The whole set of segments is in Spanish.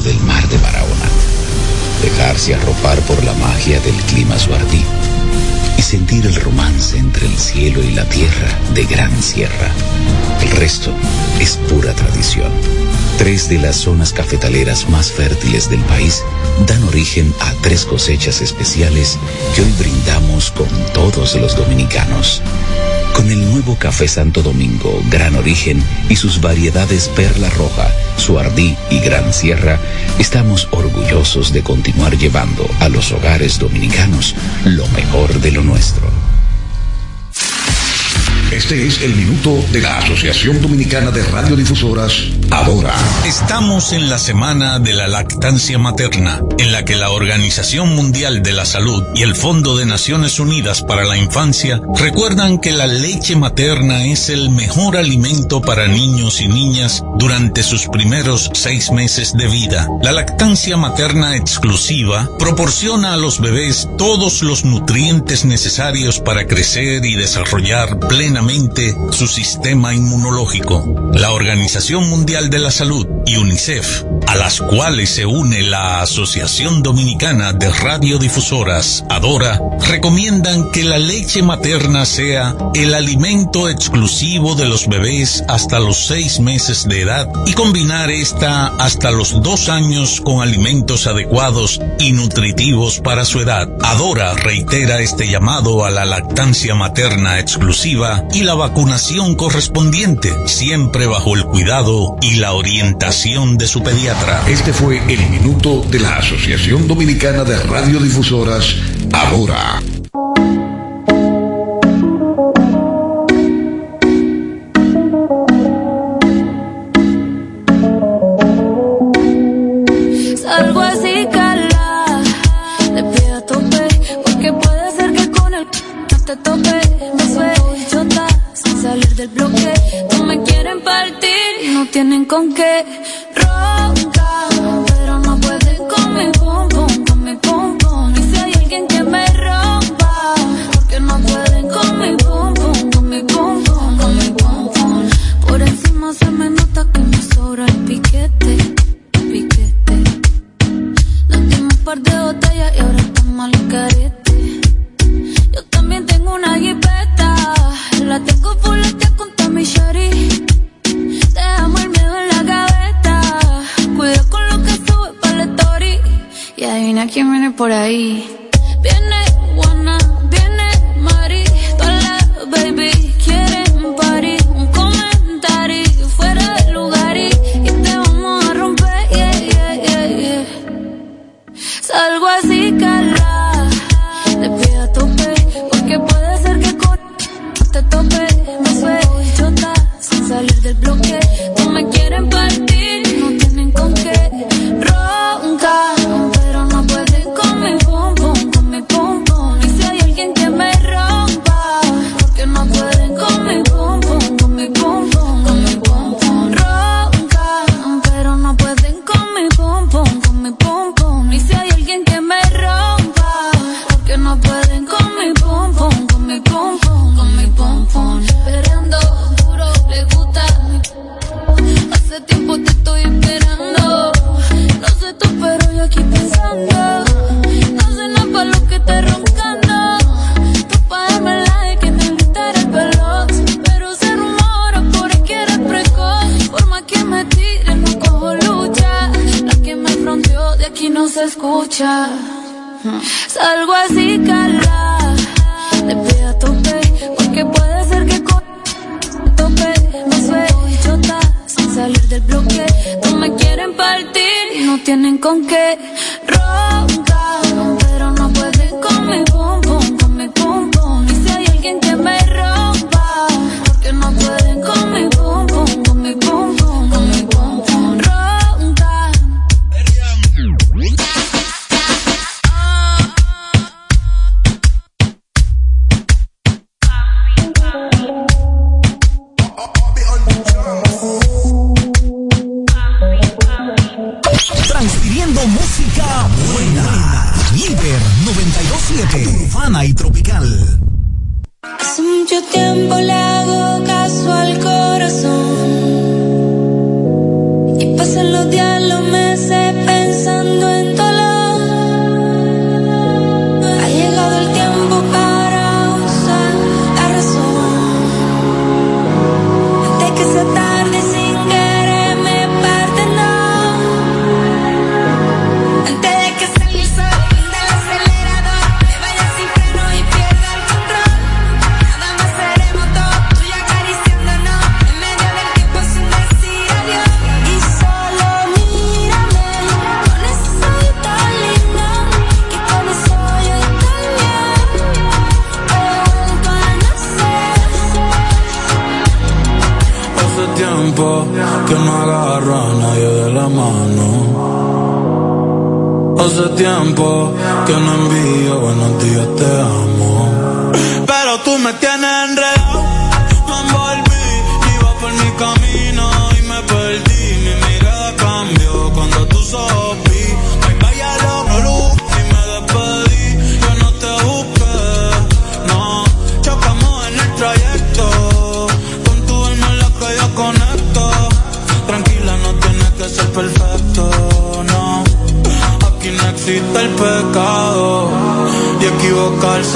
del mar de Barahona, dejarse arropar por la magia del clima suardí y sentir el romance entre el cielo y la tierra de Gran Sierra. El resto es pura tradición. Tres de las zonas cafetaleras más fértiles del país dan origen a tres cosechas especiales que hoy brindamos con todos los dominicanos. Con el nuevo café Santo Domingo, Gran Origen y sus variedades Perla Roja, Suardí y Gran Sierra, estamos orgullosos de continuar llevando a los hogares dominicanos lo mejor de lo nuestro. Este es el minuto de la Asociación Dominicana de Radiodifusoras, Adora. Estamos en la semana de la lactancia materna, en la que la Organización Mundial de la Salud y el Fondo de Naciones Unidas para la Infancia recuerdan que la leche materna es el mejor alimento para niños y niñas durante sus primeros seis meses de vida. La lactancia materna exclusiva proporciona a los bebés todos los nutrientes necesarios para crecer y desarrollar plenamente su sistema inmunológico. La Organización Mundial de la Salud y UNICEF, a las cuales se une la Asociación Dominicana de Radiodifusoras, ADORA, recomiendan que la leche materna sea el alimento exclusivo de los bebés hasta los seis meses de edad y combinar esta hasta los dos años con alimentos adecuados y nutritivos para su edad. ADORA reitera este llamado a la lactancia materna exclusiva y la vacunación correspondiente, siempre bajo el cuidado y la orientación de su pediatra. Este fue el minuto de la Asociación Dominicana de Radiodifusoras, ahora. Tienen con qué por ahí. Salgo así, cala. Te pido a tope, porque puede ser que con tope suelto y chota sin salir del bloque. No me quieren partir y no tienen con qué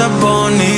up on it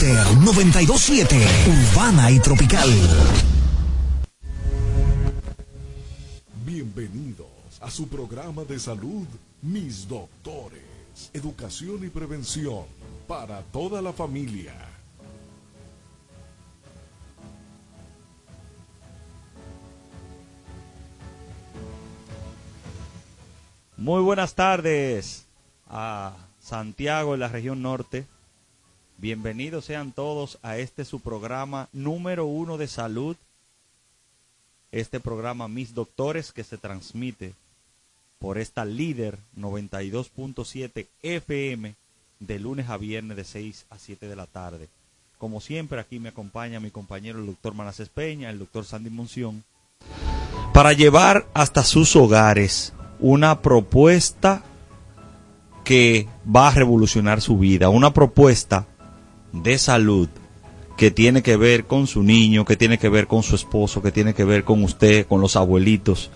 927 Urbana y Tropical. Bienvenidos a su programa de salud, Mis Doctores, Educación y Prevención para toda la familia. Muy buenas tardes a Santiago, en la región norte, Bienvenidos sean todos a este su programa número uno de salud. Este programa Mis Doctores que se transmite por esta líder 92.7 FM de lunes a viernes de 6 a 7 de la tarde. Como siempre, aquí me acompaña mi compañero el doctor Manasés Peña, el doctor Sandy Munción, para llevar hasta sus hogares una propuesta que va a revolucionar su vida, una propuesta de salud que tiene que ver con su niño, que tiene que ver con su esposo, que tiene que ver con usted, con los abuelitos.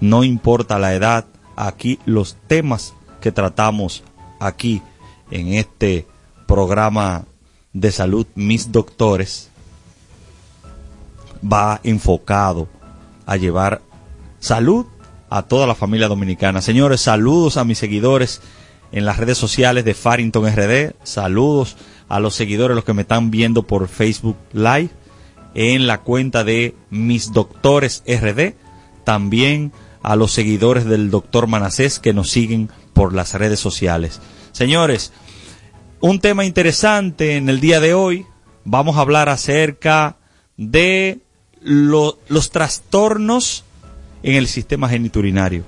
No importa la edad, aquí los temas que tratamos aquí en este programa de salud Mis Doctores va enfocado a llevar salud a toda la familia dominicana. Señores, saludos a mis seguidores en las redes sociales de Farrington RD, saludos a los seguidores, los que me están viendo por Facebook Live, en la cuenta de Mis Doctores RD, también a los seguidores del doctor Manasés que nos siguen por las redes sociales. Señores, un tema interesante en el día de hoy, vamos a hablar acerca de los trastornos en el sistema geniturinario,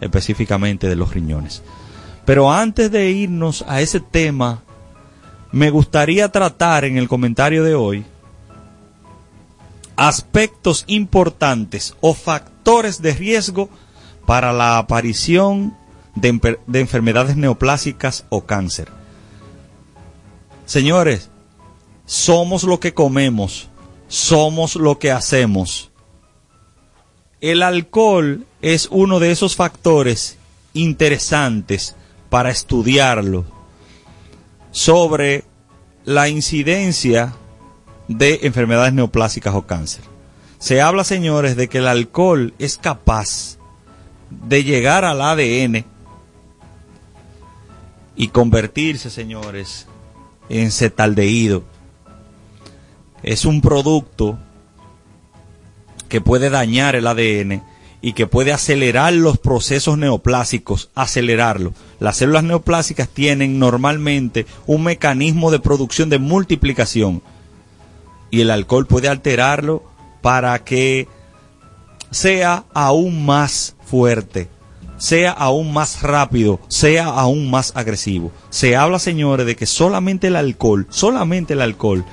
específicamente de los riñones. Pero antes de irnos a ese tema, me gustaría tratar en el comentario de hoy aspectos importantes o factores de riesgo para la aparición de, de enfermedades neoplásicas o cáncer. Señores, somos lo que comemos, somos lo que hacemos. El alcohol es uno de esos factores interesantes para estudiarlo sobre la incidencia de enfermedades neoplásicas o cáncer. Se habla, señores, de que el alcohol es capaz de llegar al ADN y convertirse, señores, en cetaldehído. Es un producto que puede dañar el ADN y que puede acelerar los procesos neoplásicos, acelerarlo. Las células neoplásicas tienen normalmente un mecanismo de producción de multiplicación y el alcohol puede alterarlo para que sea aún más fuerte, sea aún más rápido, sea aún más agresivo. Se habla, señores, de que solamente el alcohol, solamente el alcohol,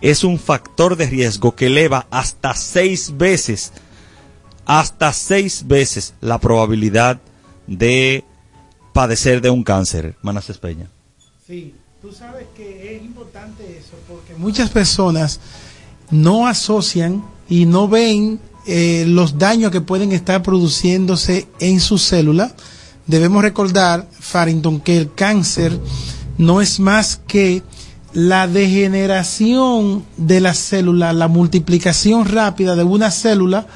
es un factor de riesgo que eleva hasta seis veces hasta seis veces la probabilidad de padecer de un cáncer, Manases Peña. Sí, tú sabes que es importante eso porque muchas personas no asocian y no ven eh, los daños que pueden estar produciéndose en su célula. Debemos recordar, Farrington, que el cáncer no es más que la degeneración de la célula, la multiplicación rápida de una célula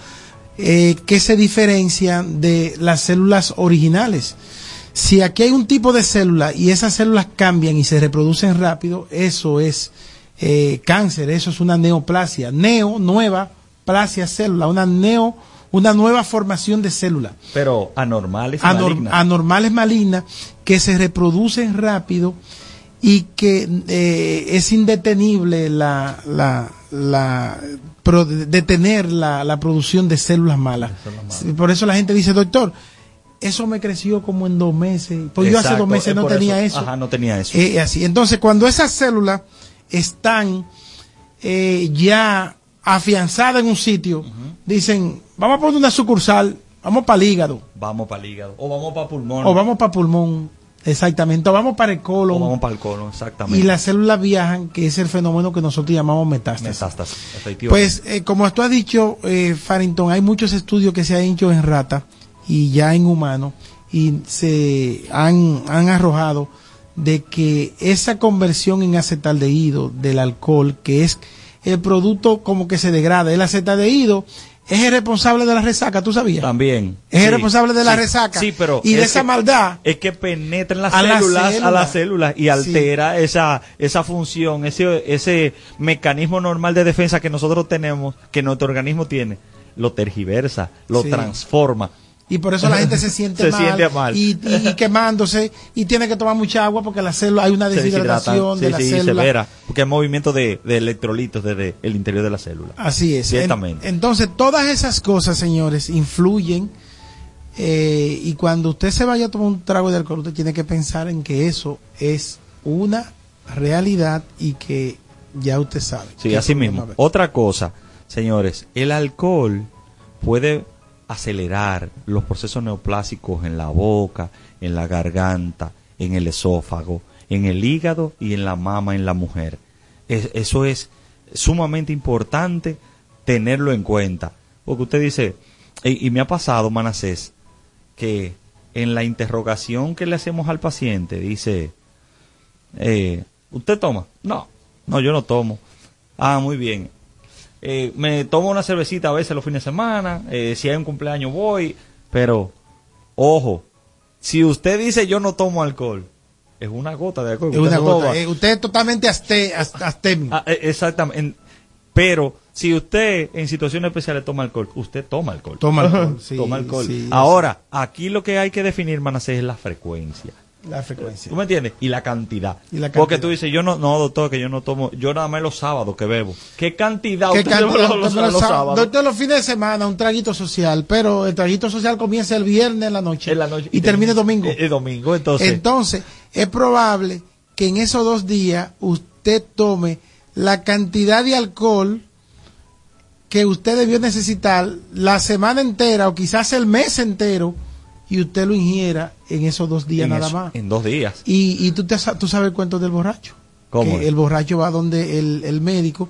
eh, que se diferencia de las células originales. Si aquí hay un tipo de célula y esas células cambian y se reproducen rápido, eso es eh, cáncer, eso es una neoplasia. Neo, nueva, plasia célula, una neo, una nueva formación de célula. Pero anormales Anor malignas. Anormales malignas que se reproducen rápido y que eh, es indetenible la, la, la pro- detener la, la producción de células malas. Por eso la gente dice, doctor, eso me creció como en dos meses. Pues yo hace dos meses es no tenía eso. Ajá, no tenía eso. Eh, así. Entonces, cuando esas células están eh, ya afianzadas en un sitio, dicen, vamos a poner una sucursal, vamos para el hígado, vamos para el hígado. O vamos para pulmón. o vamos para pulmón, exactamente, vamos para el o colon, vamos para el colon, exactamente. y las células viajan, que es el fenómeno que nosotros llamamos metástasis. Metástasis, efectivamente. Pues, eh, como tú has dicho, eh, Farrington, hay muchos estudios que se han hecho en rata y ya en humanos y se han, han arrojado de que esa conversión en acetaldehído del alcohol, que es el producto como que se degrada, el acetaldehído es el responsable de la resaca, ¿tú sabías? También. Es el responsable de la sí, resaca. Sí, pero. Y de es esa que- maldad. Es que penetra en las células, a las células y altera esa, esa función, ese, ese mecanismo normal de defensa que nosotros tenemos, que nuestro organismo tiene. Lo tergiversa, lo transforma. Y por eso la gente se siente Se mal, siente mal. Y, y- y quemándose y tiene que tomar mucha agua porque la célula hay una deshidratación de la sí, célula. severa, porque hay movimiento de, de electrolitos desde el interior de la célula. Así es. Ciertamente. En- entonces, todas esas cosas, señores, influyen. eh, y cuando usted se vaya a tomar un trago de alcohol, usted tiene que pensar en que eso es una realidad y que ya usted sabe. Sí, así mismo. Otra cosa, señores, el alcohol puede acelerar los procesos neoplásicos en la boca, en la garganta, en el esófago, en el hígado y en la mama en la mujer. Es- eso es sumamente importante tenerlo en cuenta. Porque usted dice, y, y me ha pasado, Manasés, que en la interrogación que le hacemos al paciente dice, eh, ¿usted toma? No, no, yo no tomo. Ah, muy bien. Eh, me tomo una cervecita a veces los fines de semana, eh, si hay un cumpleaños voy, pero, ojo, si usted dice yo no tomo alcohol, es una gota de alcohol. Es usted una gota. Eh, usted es totalmente aste, astémico. Ah, eh, exactamente. En- pero si usted en situaciones especiales toma alcohol, usted toma alcohol. Toma alcohol, sí, toma alcohol. sí, Ahora, aquí lo que hay que definir, Manasés, es la frecuencia. La frecuencia. ¿Tú me entiendes? Y la cantidad. Y la Porque tú dices, yo no, no, doctor, que yo no tomo, yo nada más los sábados que bebo. ¿Qué cantidad ¿Qué usted cantidad? los, Doctor, los- los los sá- sábados? doctor, los fines de semana, un traguito social, pero el traguito social comienza el viernes en la noche, En la noche. y, termina el domingo. El, domingo, entonces. Entonces, es probable que en esos dos días usted tome la cantidad de alcohol que usted debió necesitar la semana entera o quizás el mes entero y usted lo ingiera en esos dos días en nada eso, más. En dos días. Y, y tú, te, tú sabes el cuento del borracho. ¿Cómo Que el borracho va donde el, el médico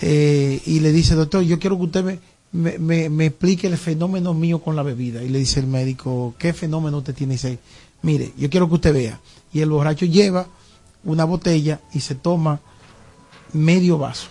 eh, y le dice, doctor, yo quiero que usted me, me, me- me explique el fenómeno mío con la bebida. Y le dice el médico, ¿qué fenómeno usted tiene? Y dice, mire, yo quiero que usted vea. Y el borracho lleva una botella y se toma medio vaso.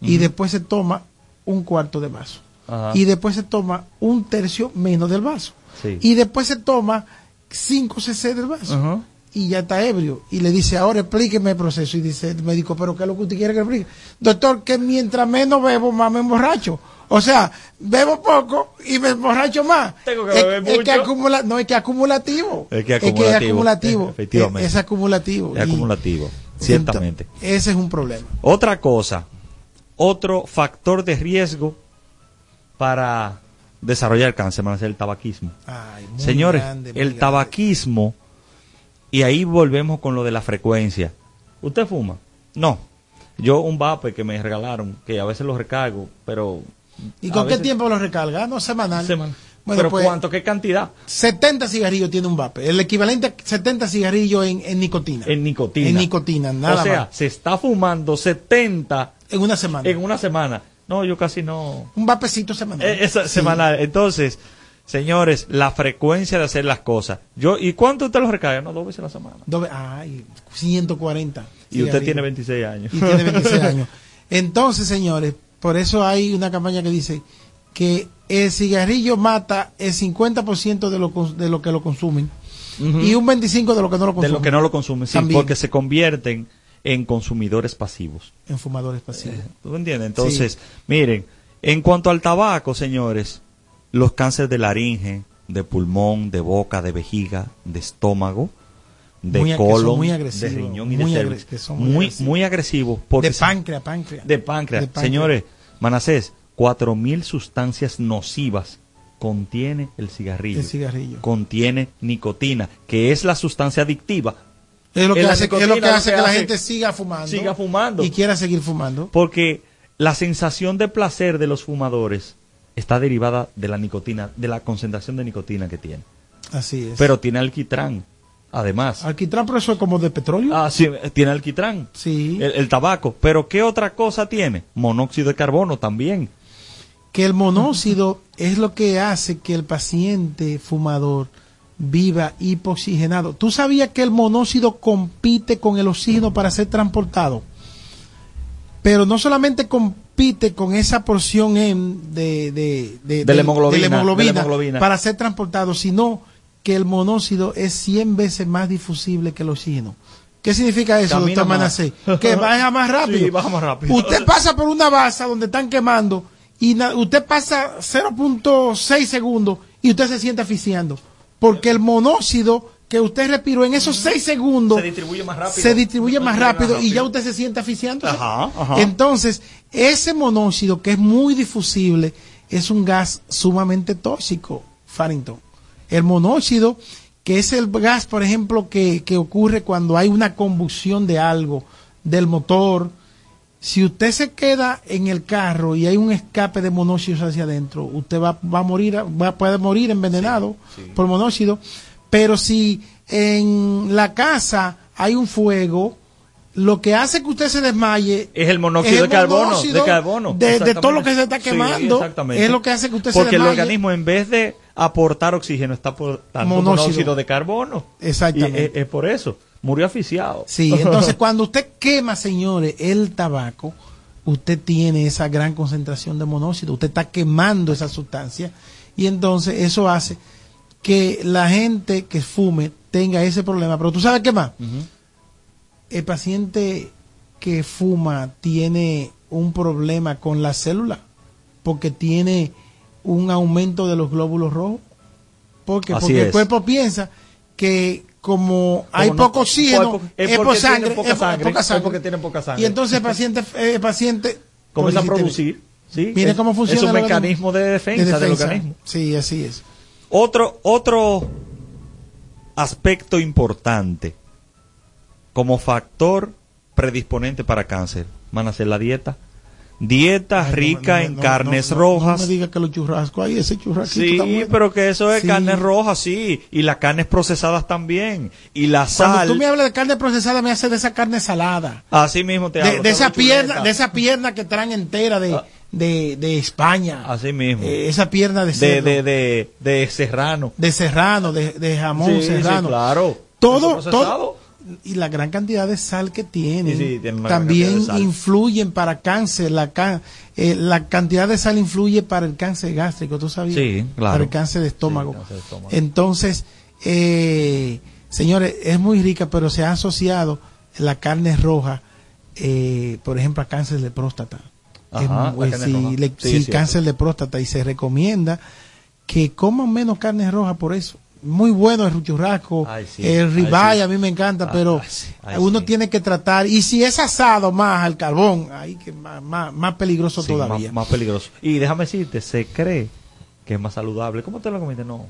Y después se toma un cuarto de vaso. Ajá. Y después se toma un tercio menos del vaso. Sí. Y después se toma 5 cc del vaso y ya está ebrio. Y le dice, ahora explíqueme el proceso. Y dice el médico, pero ¿qué es lo que usted quiere que le explique? Doctor, que mientras menos bebo, más me emborracho. O sea, bebo poco y me emborracho más. Tengo que Es- beber es, mucho. que acumula, no, es que acumulativo. Es que acumulativo. acumulativo. Efectivamente. Es, es acumulativo. Es Y- acumulativo. Ciertamente. ento- ese es un problema. Otra cosa, otro factor de riesgo para desarrollar cáncer, van a ser el tabaquismo. Ay, muy Señores, grande, muy el grande. tabaquismo, y ahí volvemos con lo de la frecuencia. ¿Usted fuma? No. Yo un vape que me regalaron, que a veces lo recargo, pero... ¿Y con qué veces- tiempo lo recarga? No, semanal. Semana. Bueno, ¿Pero pues, cuánto? ¿Qué cantidad? 70 cigarrillos tiene un vape. El equivalente a 70 cigarrillos en, en nicotina. En nicotina. En nicotina, nada O sea, más. se está fumando 70 En una semana. en una semana. No, yo casi no... Un vapecito semanal. Eh, esa Sí. semanal. Entonces, señores, la frecuencia de hacer las cosas. Yo ¿Y cuánto usted lo recarga? No, dos veces a la semana. Doble- ay, 140. Y usted tiene 26 años. Y tiene 26 años. Entonces, señores, por eso hay una campaña que dice que el cigarrillo mata el 50% de lo, de lo que lo consumen y un 25% de lo que no lo de consumen. lo que no lo consumen, sí, También. porque se convierten en consumidores pasivos. En fumadores pasivos. ¿Tú me entiendes? Entonces, miren, en cuanto al tabaco, señores, los cánceres de laringe, de pulmón, de boca, de vejiga, de estómago, de Muy colon, muy de riñón y muy de cervix. muy agresivos. muy agresivos. porque de páncreas, páncreas. de páncreas. De páncreas. Señores, Manasés, 4.000 sustancias nocivas contiene el cigarrillo. El cigarrillo. Contiene nicotina, que es la sustancia adictiva. Es lo que hace, es nicotina lo que hace la hace- gente siga fumando. Siga fumando. Y quiera seguir fumando. Porque la sensación de placer de los fumadores está derivada de la nicotina, de la concentración de nicotina que tiene. Así es. Pero tiene alquitrán, además. Alquitrán, pero eso es como de petróleo. Ah, sí, tiene alquitrán. Sí. El, el tabaco. Pero ¿qué otra cosa tiene? Monóxido de carbono también. que el monóxido es lo que hace que el paciente fumador viva hipoxigenado. ¿Tú sabías que el monóxido compite con el oxígeno para ser transportado? Pero no solamente compite con esa porción en de, de, de- De la hemoglobina, para ser transportado, sino que el monóxido es 100 veces más difusible que el oxígeno. ¿Qué significa eso, Camina doctor. Manacé? Que baja más rápido. Sí, baja más rápido. Usted pasa por una base donde están quemando y usted pasa 0.6 segundos y y usted se siente asfixiando. Porque el monóxido que usted respiró en esos seis segundos Se distribuye más rápido. se distribuye más Se distribuye rápido y ya usted se siente asfixiando. Ajá, ajá. Entonces, ese monóxido que es muy difusible es un gas sumamente tóxico, Farrington. El monóxido, que es el gas, por ejemplo, que, que ocurre cuando hay una combustión de algo, del motor. Si usted se queda en el carro y hay un escape de monóxido hacia adentro, usted va, va a morir, va, puede morir envenenado por monóxido. Pero si en la casa hay un fuego, lo que hace que usted se desmaye Es el monóxido es de carbono. de carbono. de- de todo lo que se está Sí, quemando, exactamente. es lo que hace que usted se Porque el desmaye. organismo, en vez de aportar oxígeno, está aportando Monóxido. monóxido, de carbono. Exactamente. Y es, es por eso. Murió asfixiado. Sí, entonces cuando usted quema, señores, el tabaco, usted tiene esa gran concentración de monóxido, usted está quemando esa sustancia y entonces eso hace que la gente que fume tenga ese problema. Pero tú sabes qué más? El paciente que fuma tiene un problema con la célula porque tiene un aumento de los glóbulos rojos. ¿Por qué? Así Porque el cuerpo piensa que como hay no- poco oxígeno, es, por sangre, poca sangre, es porque tienen poca sangre. Y entonces el paciente, eh, el paciente Comienza a producir. ¿sí? Mire Es- cómo funciona Es un mecanismo de defensa, de del defensa. organismo. Sí, así es. Otro, otro aspecto importante como factor predisponente para cáncer, van a ser la dieta. Dieta Ay, rica no, en no, carnes rojas. No me diga que los churrascos, ay, ese churrasquito está Sí, bueno. pero que eso es Sí. carnes rojas, sí. Y las carnes procesadas también. Y la Cuando sal. tú me hablas de carne procesada, me hace de esa carne salada. Así mismo te De, hablo. de esa pierna, chuleta. de esa pierna que traen entera de, Ah. de, de España. Así mismo. Eh, esa pierna de cerdo, de, de, de serrano. de serrano, de, de jamón Sí, sí, serrano. claro. Todo, todo. Y la gran cantidad de sal que tienen Sí, sí, gran también influyen para cáncer. La, ca- eh, la cantidad de sal influye para el cáncer gástrico, ¿tú sabías? Sí, claro. Para el cáncer de estómago. Sí, cáncer de estómago. Entonces, eh, señores, es muy rica, pero se ha asociado la carne roja, eh, por ejemplo, a cáncer de próstata. Ajá, muy- carne sí, le- cáncer de próstata y se recomienda que coman menos carne roja por eso. Muy bueno el churrasco, Ay, sí, el ribeye sí. a mí me encanta, Ay, pero ay, uno sí. tiene que tratar y si es asado más al carbón, ahí que más, más, más peligroso todavía. Más, más peligroso. Y déjame decirte, se cree que es más saludable. ¿Cómo te lo comiste? No.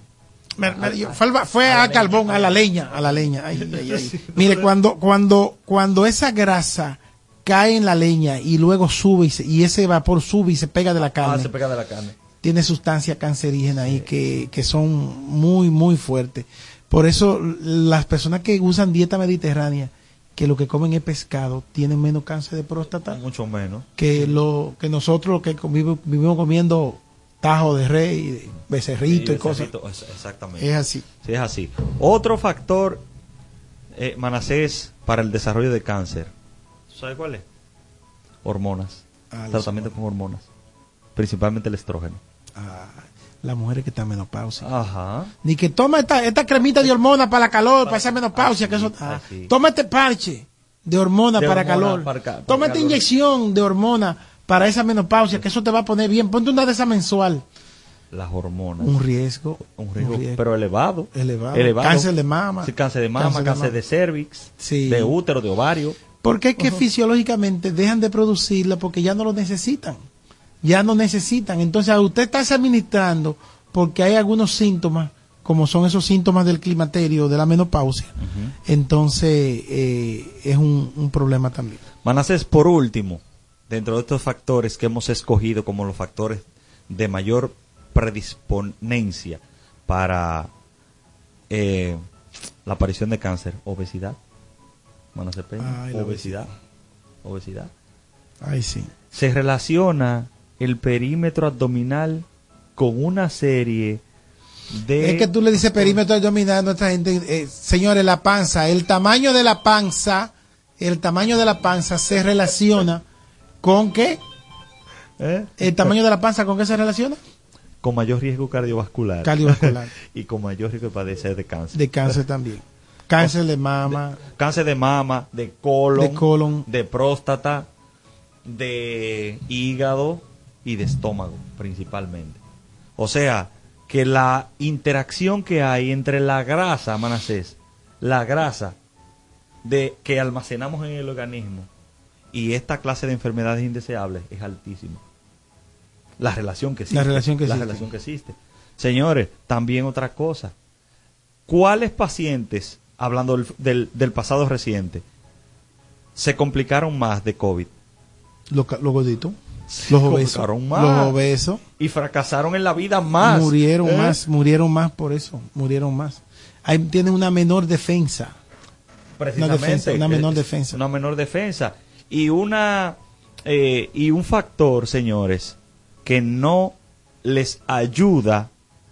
Me- me- yo- fue al- fue a carbón, leña. a la leña, a la leña. Ay. Mire, cuando, cuando, cuando esa grasa cae en la leña y luego sube y, se- y ese vapor sube y se pega de la Ah, carne, se pega de la carne. Tiene sustancias cancerígenas ahí que, que son muy, muy fuertes. Por eso las personas que usan dieta mediterránea, que lo que comen es pescado, tienen menos cáncer de próstata Mucho menos. que lo que nosotros lo que vivimos comiendo tajo de rey, becerrito y Sí, cosas. becerrito, es- Exactamente. Es así. Sí, es así. Otro factor, eh, Manasés, para el desarrollo de cáncer. ¿Sabe cuál es? Hormonas. Ah, Tratamiento con hormonas. Principalmente el estrógeno. Ah, las mujeres que están en menopausia. Ajá. Ni que toma esta, esta cremita de hormona para la calor, para esa menopausia, Ah, que eso, sí, ah, ah, toma este parche de hormona De para hormona calor, para ca- para toma esta calor. inyección de hormona para esa menopausia, que eso te va a poner bien, ponte una de esas mensual. Las hormonas. Un riesgo, Un riesgo, pero elevado. Elevado. Cáncer de mama. Sí, cáncer de mama, Cáncer cáncer, de mama. de cervix, Sí. de útero, de ovario. Porque es que fisiológicamente dejan de producirla porque ya no lo necesitan. Ya no necesitan. Entonces, a usted está administrando porque hay algunos síntomas, como son esos síntomas del climaterio, de la menopausia. Entonces, eh, es un, un problema también. Manasés, por último, dentro de estos factores que hemos escogido como los factores de mayor predisponencia para eh, la aparición de cáncer, obesidad. Manasés Peña, Ay, la obesidad. Obesidad. Ay, sí. Se relaciona el perímetro abdominal con una serie de... Es que tú le dices perímetro abdominal a nuestra gente. eh, señores, la panza, el tamaño de la panza, el tamaño de la panza se relaciona con qué? ¿Eh? ¿El tamaño de la panza con qué se relaciona? con mayor riesgo cardiovascular. Cardiovascular. y con mayor riesgo de padecer de cáncer. De cáncer también. Cáncer de mama. cáncer de mama, de colon, De colon. de próstata, de hígado y de estómago principalmente. O sea, que la interacción que hay entre la grasa, Manasés, la grasa de que almacenamos en el organismo y esta clase de enfermedades indeseables es altísima. La relación que existe. La relación que la existe. relación que existe. Señores, también otra cosa. ¿Cuáles pacientes, hablando del, del- del pasado reciente, se complicaron más de COVID? Los, los gorditos, los obesos, más. los obesos Y fracasaron en la vida más. murieron ¿eh? más, murieron más por eso, murieron más. Ahí tienen una menor defensa. Precisamente. Una defensa, una menor Eh, defensa. Una menor defensa. Y una eh, y un factor, señores, que no les ayuda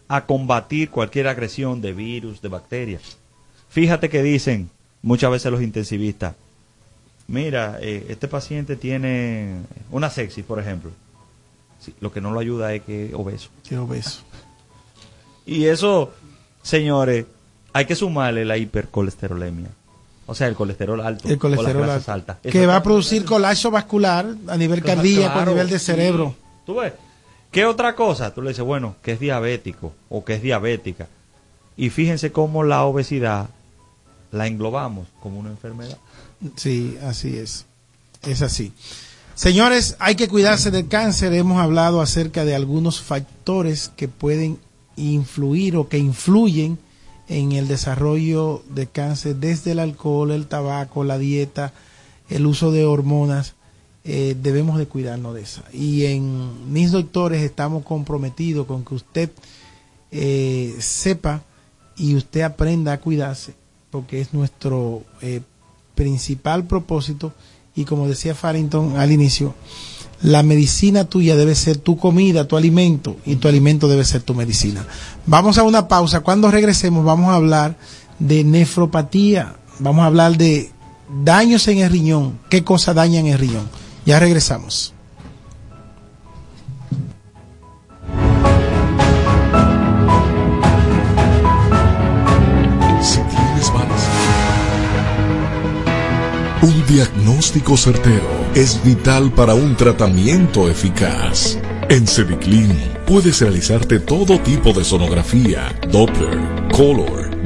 a combatir cualquier agresión de virus, de bacterias. Fíjate que dicen muchas veces los intensivistas, mira, eh, este paciente tiene una sepsis, por ejemplo. Sí, lo que no lo ayuda es que es obeso. Qué obeso. Y eso, señores, hay que sumarle la hipercolesterolemia. O sea, el colesterol alto. El colesterol o las grasas alto, altas. que va a producir colapso vascular a nivel cardíaco, a nivel de sí. cerebro. ¿Tú ves? ¿Qué otra cosa? Tú le dices, bueno, que es diabético o que es diabética. Y fíjense cómo la obesidad la englobamos como una enfermedad. Sí, así es. Es así. Señores, hay que cuidarse del cáncer. Hemos hablado acerca de algunos factores que pueden influir o que influyen en el desarrollo de cáncer, desde el alcohol, el tabaco, la dieta, el uso de hormonas. Eh, debemos de cuidarnos de eso. Y en mis doctores estamos comprometidos con que usted eh, sepa y usted aprenda a cuidarse, porque es nuestro eh, principal propósito. Y como decía Farrington al inicio, la medicina tuya debe ser tu comida, tu alimento, y tu alimento debe ser tu medicina. Vamos a una pausa. Cuando regresemos vamos a hablar de nefropatía, vamos a hablar de daños en el riñón, qué cosa dañan el riñón. Ya regresamos. Diagnóstico certero es vital para un tratamiento eficaz. En Cediclin puedes realizarte todo tipo de sonografía, Doppler, Color,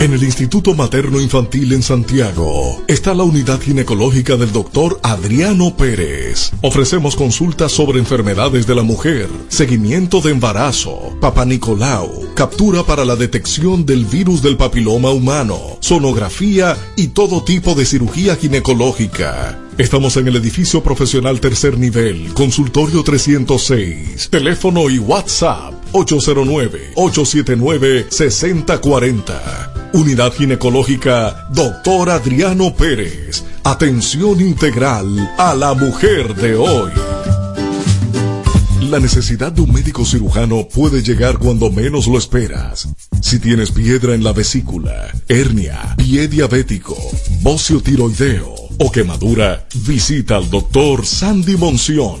En el Instituto Materno Infantil en Santiago está la unidad ginecológica del doctor Adriano Pérez. Ofrecemos consultas sobre enfermedades de la mujer, seguimiento de embarazo, papá Nicolau, captura para la detección del virus del papiloma humano, sonografía y todo tipo de cirugía ginecológica. Estamos en el edificio profesional tercer nivel, consultorio 306, teléfono y WhatsApp 809-879-6040. Unidad Ginecológica Doctor Adriano Pérez. Atención integral a la mujer de hoy. La necesidad de un médico cirujano puede llegar cuando menos lo esperas. Si tienes piedra en la vesícula, hernia, pie diabético, bocio tiroideo o quemadura, visita al doctor Sandy Monción,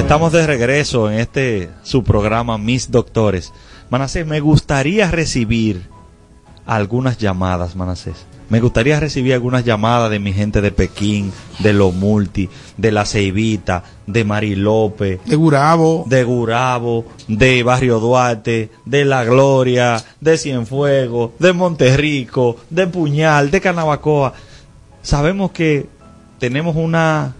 Ya estamos de regreso en este su programa Mis Doctores. Manacés, me gustaría recibir algunas llamadas, Manacés. Me gustaría recibir algunas llamadas de mi gente de Pekín, de Lo Multi, de La Ceibita, de Mari López, De Gurabo. de Gurabo, de Barrio Duarte, de La Gloria, de Cienfuegos, de Monterrico, de Puñal, de Canabacoa. Sabemos que tenemos una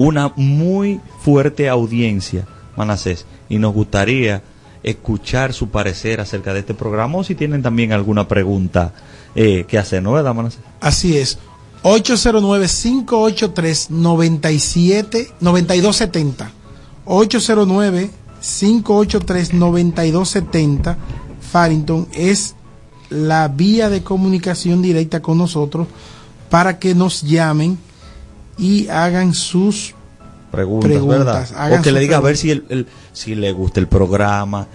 una muy fuerte audiencia, Manasés, y nos gustaría escuchar su parecer acerca de este programa o si tienen también alguna pregunta eh, que hacer, ¿no verdad, Manasés? Así es. 809-583-97 9270. 809-583-9270. Farrington es la vía de comunicación directa con nosotros para que nos llamen y hagan sus Preguntas, Preguntas, ¿verdad? hagan O que le diga a ver si, el, el- si le gusta el programa,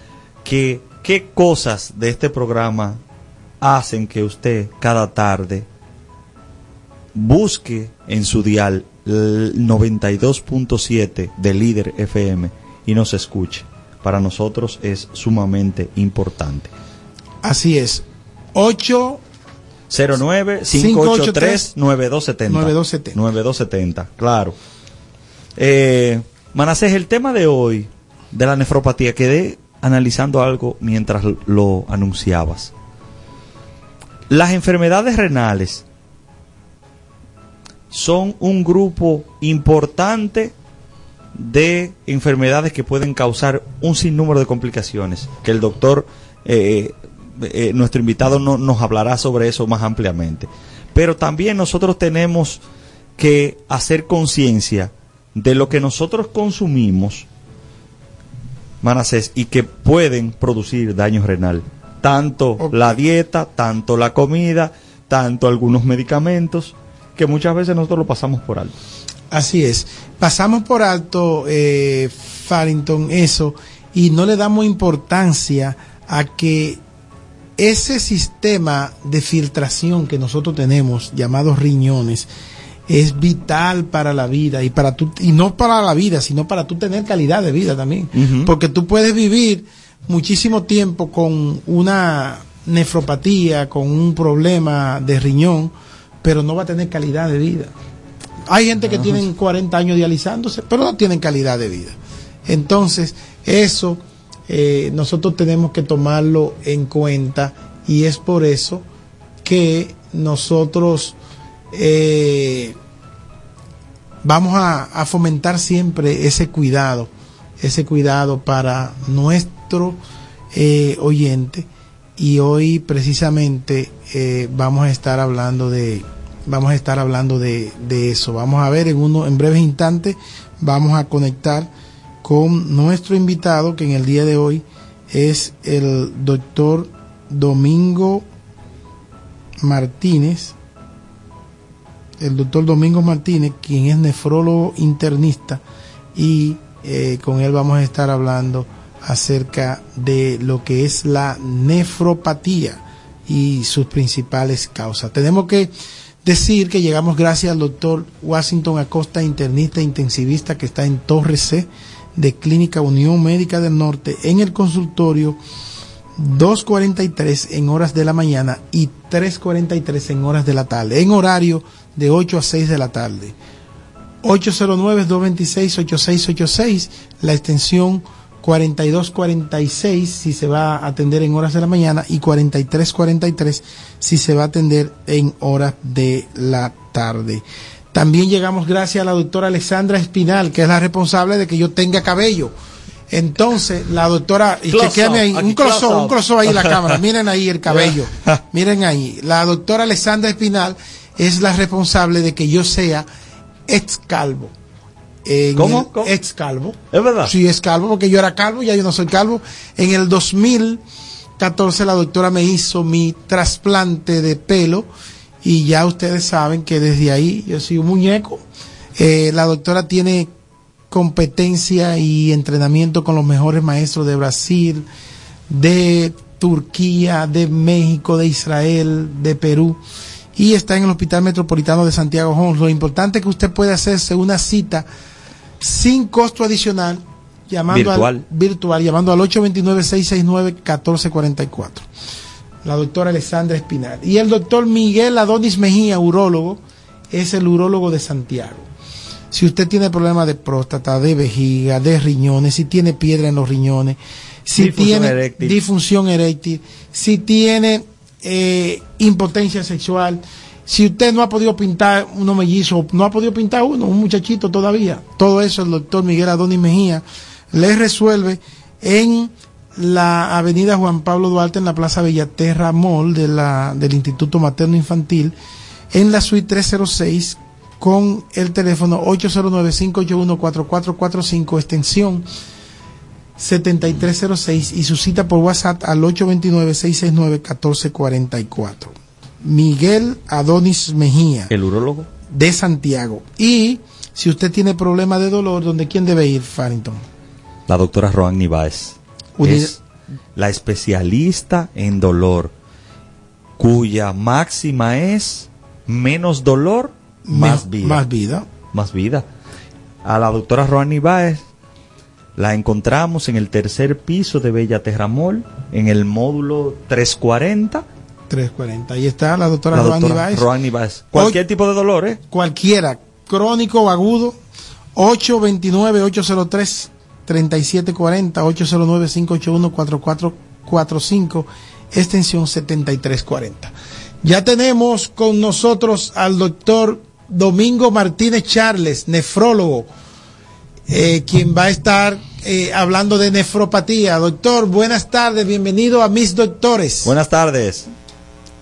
que, qué cosas de este programa hacen que usted cada tarde busque en su dial el 92.7 de líder FM y nos escuche. Para nosotros es sumamente importante. Así es. 8 09 583 9270 9270. 9270, claro. Eh, Manasés, el tema de hoy de la nefropatía, quedé analizando algo mientras lo anunciabas. Las enfermedades renales son un grupo importante de enfermedades que pueden causar un sinnúmero de complicaciones, que el doctor, eh, eh, nuestro invitado no- nos hablará sobre eso más ampliamente. Pero también nosotros tenemos que hacer conciencia de lo que nosotros consumimos, Manasés, y que pueden producir daño renal. Tanto la dieta, tanto la comida, tanto algunos medicamentos, que muchas veces nosotros lo pasamos por alto. Así es. Pasamos por alto, eh, Farrington, eso, y no le damos importancia a que ese sistema de filtración que nosotros tenemos, llamados riñones, es vital para la vida y para tú, y no para la vida, sino para tú tener calidad de vida también. Porque tú puedes vivir muchísimo tiempo con una nefropatía, con un problema de riñón, pero no va a tener calidad de vida. Hay gente que tienen 40 años dializándose, pero no tienen calidad de vida. Entonces, eso eh, nosotros tenemos que tomarlo en cuenta y es por eso que nosotros eh, vamos a, fomentar siempre ese cuidado, ese cuidado para nuestro eh, oyente. Y hoy precisamente vamos a estar hablando de vamos a estar hablando de eso. Vamos a ver en uno en breves instantes vamos a conectar con nuestro invitado que en el día de hoy es el doctor Domingo Martínez el doctor Domingo Martínez, quien es nefrólogo internista, y eh, con él vamos a estar hablando acerca de lo que es la nefropatía y sus principales causas. Tenemos que decir que llegamos gracias al doctor Washington Acosta, internista intensivista que está en Torre C de Clínica Unión Médica del Norte en el consultorio 2.43 en horas de la mañana y 3.43 en horas de la tarde, en horario de 8 a 6 de la tarde. 809-226-8686, la extensión 4246 si se va a atender en horas de la mañana y 4343 si se va a atender en horas de la tarde. También llegamos gracias a la doctora Alexandra Espinal, que es la responsable de que yo tenga cabello. Entonces, la doctora, y chequeame ahí, un close un close ahí en la cámara, miren ahí el cabello, miren ahí. La doctora Alexandra Espinal es la responsable de que yo sea ex calvo. En ¿Cómo? ¿Cómo? Ex calvo. ¿Es verdad? Sí, es calvo, porque yo era calvo, ya yo no soy calvo. En el 2014 la doctora me hizo mi trasplante de pelo y ya ustedes saben que desde ahí yo soy un muñeco. Eh, la doctora tiene competencia y entrenamiento con los mejores maestros de Brasil, de Turquía, de México, de Israel, de Perú y está en el Hospital Metropolitano de Santiago Homs. Lo importante es que usted puede hacerse una cita sin costo adicional llamando Virtual. al virtual llamando al 829-669-1444. La doctora Alessandra Espinal. Y el doctor Miguel Adonis Mejía, urólogo, es el urólogo de Santiago. Si usted tiene problemas de próstata, de vejiga, de riñones, si tiene piedra en los riñones, si tiene eréctil. disfunción eréctil, si tiene eh, impotencia sexual, si usted no ha podido pintar uno mellizo, no ha podido pintar uno, un muchachito todavía, todo eso el doctor Miguel Adonis Mejía le resuelve en la avenida Juan Pablo Duarte, en la Plaza Bellaterra Mall de la, del Instituto Materno Infantil, en la suite 306, con el teléfono 809-581-4445, extensión 7306 y su cita por WhatsApp al 829-669-1444. Miguel Adonis Mejía, El urólogo. de Santiago. Y si usted tiene problemas de dolor, ¿dónde quién debe ir, Farrington? La doctora Roan Nibáez. Es la especialista en dolor, cuya máxima es menos dolor, más vida. Más vida. Más vida. A la doctora Roan Nibáez la encontramos en el tercer piso de Bella Terramol, en el módulo 340. 340. Ahí está la doctora la Roani doctora Báez. Cualquier tipo de dolor, ¿eh? Cualquiera, crónico o agudo, 829-803-3740, 809-581-4445, extensión 7340. Ya tenemos con nosotros al doctor Domingo Martínez Charles, nefrólogo, eh, quien va a estar eh, hablando de nefropatía. Doctor, buenas tardes, bienvenido a Mis Doctores. Buenas tardes.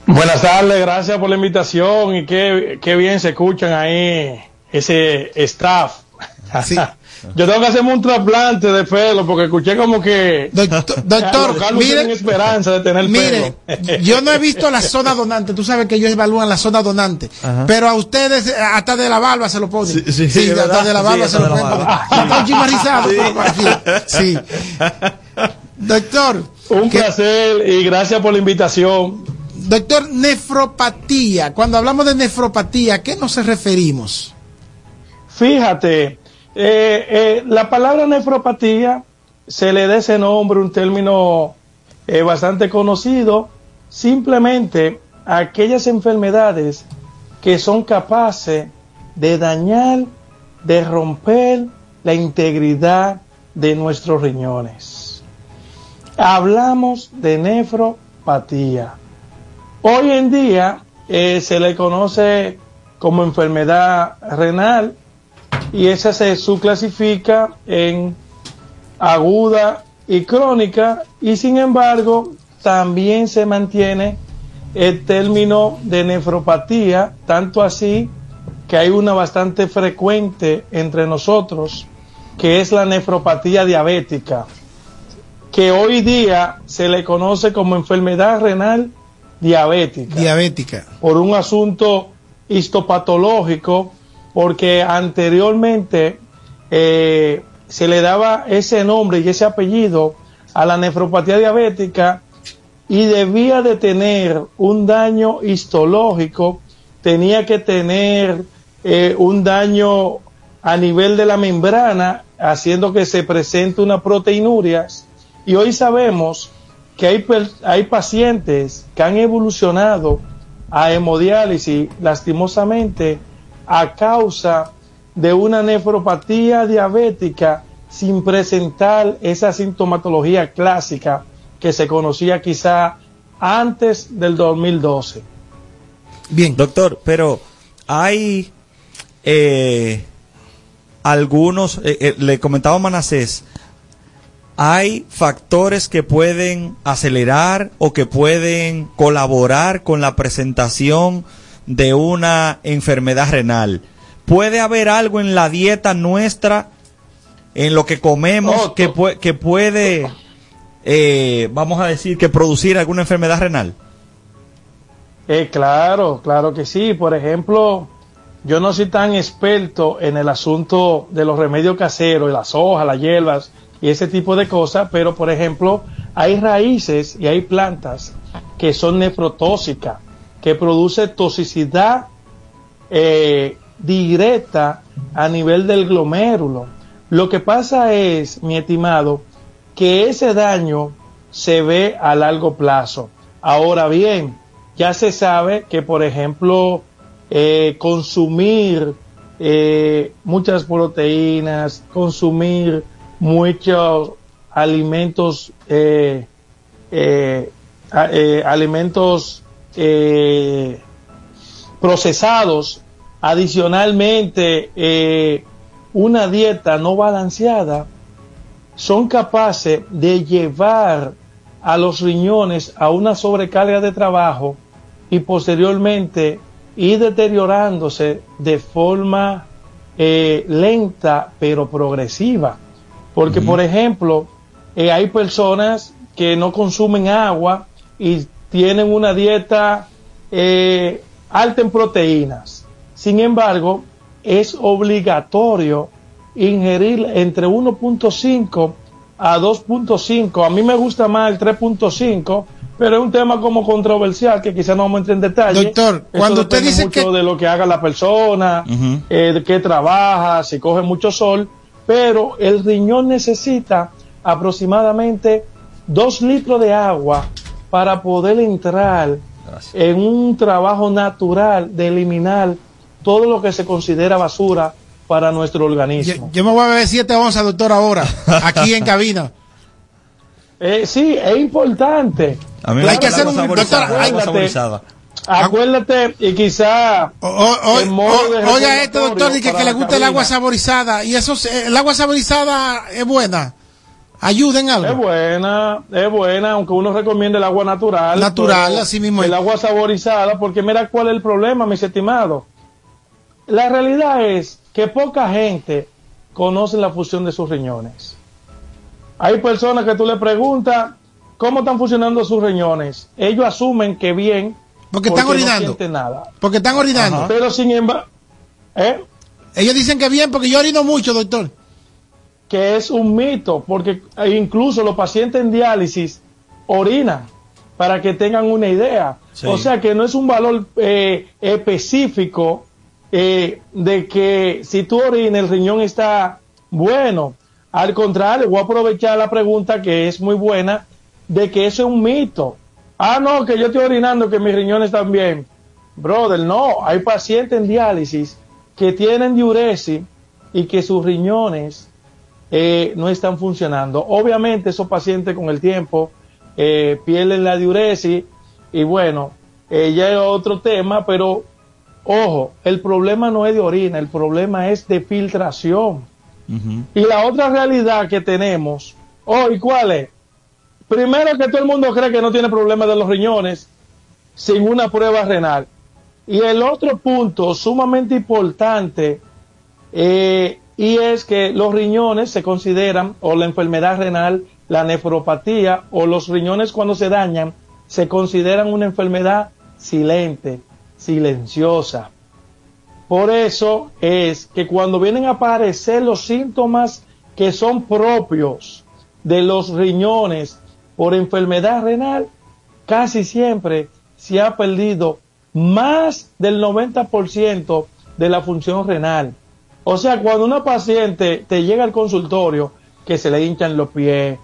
Buenas tardes, gracias por la invitación y qué, qué bien se escuchan ahí ese staff. Sí. Yo tengo que hacerme un trasplante de pelo porque escuché como que Doctor, doctor, mire- esperanza de tener Mire, pelo. yo no he visto la zona donante. Tú sabes que ellos evalúan la zona donante. Ajá. Pero a ustedes eh, hasta de la barba se lo ponen. Sí, sí, es hasta verdad. de la barba Sí, se lo ponen. Está un chisme rizado, sí. Sí. Doctor, Un que- placer y gracias por la invitación. doctor, nefropatía. Cuando hablamos de nefropatía, ¿a qué nos referimos? Fíjate, eh, eh, la palabra nefropatía se le da ese nombre, un término eh, bastante conocido, simplemente aquellas enfermedades que son capaces de dañar, de romper la integridad de nuestros riñones. Hablamos de nefropatía. Hoy en día se le conoce como enfermedad renal y esa se subclasifica en aguda y crónica y sin embargo también se mantiene el término de nefropatía, tanto así que hay una bastante frecuente entre nosotros, que es la nefropatía diabética, que hoy día se le conoce como enfermedad renal diabética Diabética. por un asunto histopatológico porque anteriormente eh, se le daba ese nombre y ese apellido a la nefropatía diabética y debía de tener un daño histológico, tenía que tener eh, un daño a nivel de la membrana, haciendo que se presente una proteinuria. Y hoy sabemos que hay, hay pacientes que han evolucionado a hemodiálisis lastimosamente a causa de una nefropatía diabética sin presentar esa sintomatología clásica que se conocía quizá antes del 2012. Bien. Doctor, pero hay eh, algunos, eh, eh, le comentaba Manasés, hay factores que pueden acelerar o que pueden colaborar con la presentación de una enfermedad renal. ¿Puede haber algo en la dieta nuestra, en lo que comemos, Oh, que puede, eh, vamos a decir, que producir alguna enfermedad renal? Eh, claro, claro que sí. Por ejemplo, yo no soy tan experto en el asunto de los remedios caseros, las hojas, las hierbas y ese tipo de cosas, pero por ejemplo, hay raíces y hay plantas que son nefrotóxicas, que produce toxicidad eh, directa a nivel del glomérulo. Lo que pasa es, mi estimado, que ese daño se ve a largo plazo. Ahora bien, ya se sabe que, por ejemplo, eh, consumir eh, muchas proteínas, consumir muchos alimentos, eh, eh, eh, alimentos eh, procesados, adicionalmente eh, una dieta no balanceada, son capaces de llevar a los riñones a una sobrecarga de trabajo y posteriormente ir deteriorándose de forma eh, lenta pero progresiva. Porque, por ejemplo, eh, hay personas que no consumen agua y tienen una dieta eh, alta en proteínas. Sin embargo, es obligatorio ingerir entre 1.5 a 2.5. A mí me gusta más el 3.5, pero es un tema como controversial que quizás no vamos a entrar en detalle. Doctor, Eso cuando usted dice mucho que- de lo que haga la persona, eh, de qué trabaja, si coge mucho sol, pero el riñón necesita aproximadamente 2 litros de agua para poder entrar Gracias. en un trabajo natural de eliminar todo lo que se considera basura para nuestro organismo. yo me voy a beber 7 onzas, doctor, ahora, aquí en cabina. Eh, sí, es importante. A mí me Hay que gusta hacer un- saborizada, doctor, acuérdate. y quizá O- o- o- oiga esto, doctor, dice que, le gusta el agua saborizada. Y eso, se- el agua saborizada es buena. Ayuden Es algo. buena, es buena, aunque uno recomiende el agua natural. Natural, así mismo es. El agua saborizada, porque mira cuál es el problema, mis estimados. La realidad es que poca gente conoce la función de sus riñones. Hay personas que tú le preguntas cómo están funcionando sus riñones. Ellos asumen que bien. Porque están orinando. No nada. Porque están orinando. Pero sin embargo, ¿eh? Ellos dicen que bien, porque yo orino mucho, doctor. Que es un mito, porque incluso los pacientes en diálisis orinan para que tengan una idea. Sí. O sea que no es un valor eh, específico eh, de que si tú orinas el riñón está bueno. Al contrario, voy a aprovechar la pregunta que es muy buena de que eso es un mito. Ah, no, que yo estoy orinando, que mis riñones están bien. Brother, no, hay pacientes en diálisis que tienen diuresis y que sus riñones eh, no están funcionando. Obviamente esos pacientes con el tiempo eh, pierden la diuresis y bueno, eh, ya es otro tema, pero ojo, el problema no es de orina, el problema es de filtración. Y la otra realidad que tenemos, oh, ¿y cuál es? Primero que todo el mundo cree que no tiene problema de los riñones sin una prueba renal. Y el otro punto sumamente importante eh, y es que los riñones se consideran, o la enfermedad renal, la nefropatía, o los riñones cuando se dañan, se consideran una enfermedad silente, silenciosa. Por eso es que cuando vienen a aparecer los síntomas que son propios de los riñones por enfermedad renal, casi siempre se ha perdido más del 90% de la función renal. O sea, cuando una paciente te llega al consultorio que se le hinchan los pies,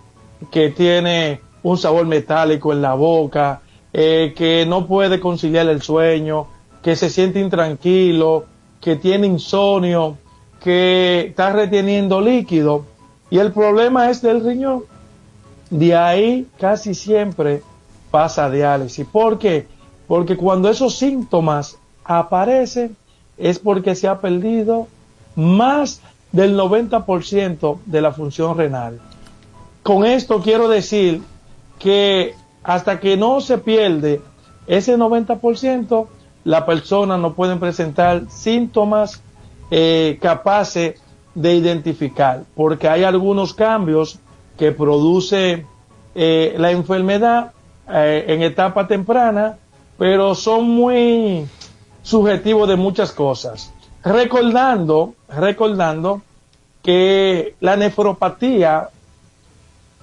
que tiene un sabor metálico en la boca, eh, que no puede conciliar el sueño, que se siente intranquilo, que tiene insomnio, que está reteniendo líquido y el problema es del riñón. De ahí casi siempre pasa diálisis. ¿Por qué? Porque cuando esos síntomas aparecen es porque se ha perdido más del 90% de la función renal. Con esto quiero decir que hasta que no se pierde ese 90%, la persona no puede presentar síntomas eh, capaces de identificar, porque hay algunos cambios que produce eh, la enfermedad eh, en etapa temprana, pero son muy subjetivos de muchas cosas. Recordando, recordando que la nefropatía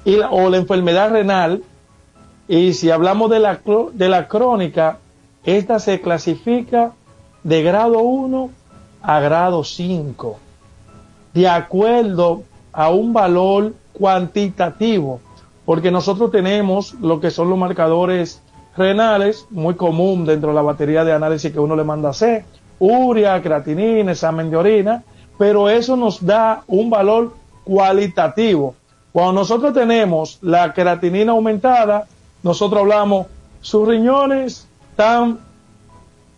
y o la enfermedad renal, y si hablamos de la, de la crónica, esta se clasifica de grado 1 a grado 5, de acuerdo a un valor cuantitativo, porque nosotros tenemos lo que son los marcadores renales, muy común dentro de la batería de análisis que uno le manda a hacer, urea, creatinina, examen de orina, pero eso nos da un valor cualitativo. Cuando nosotros tenemos la creatinina aumentada, nosotros hablamos, sus riñones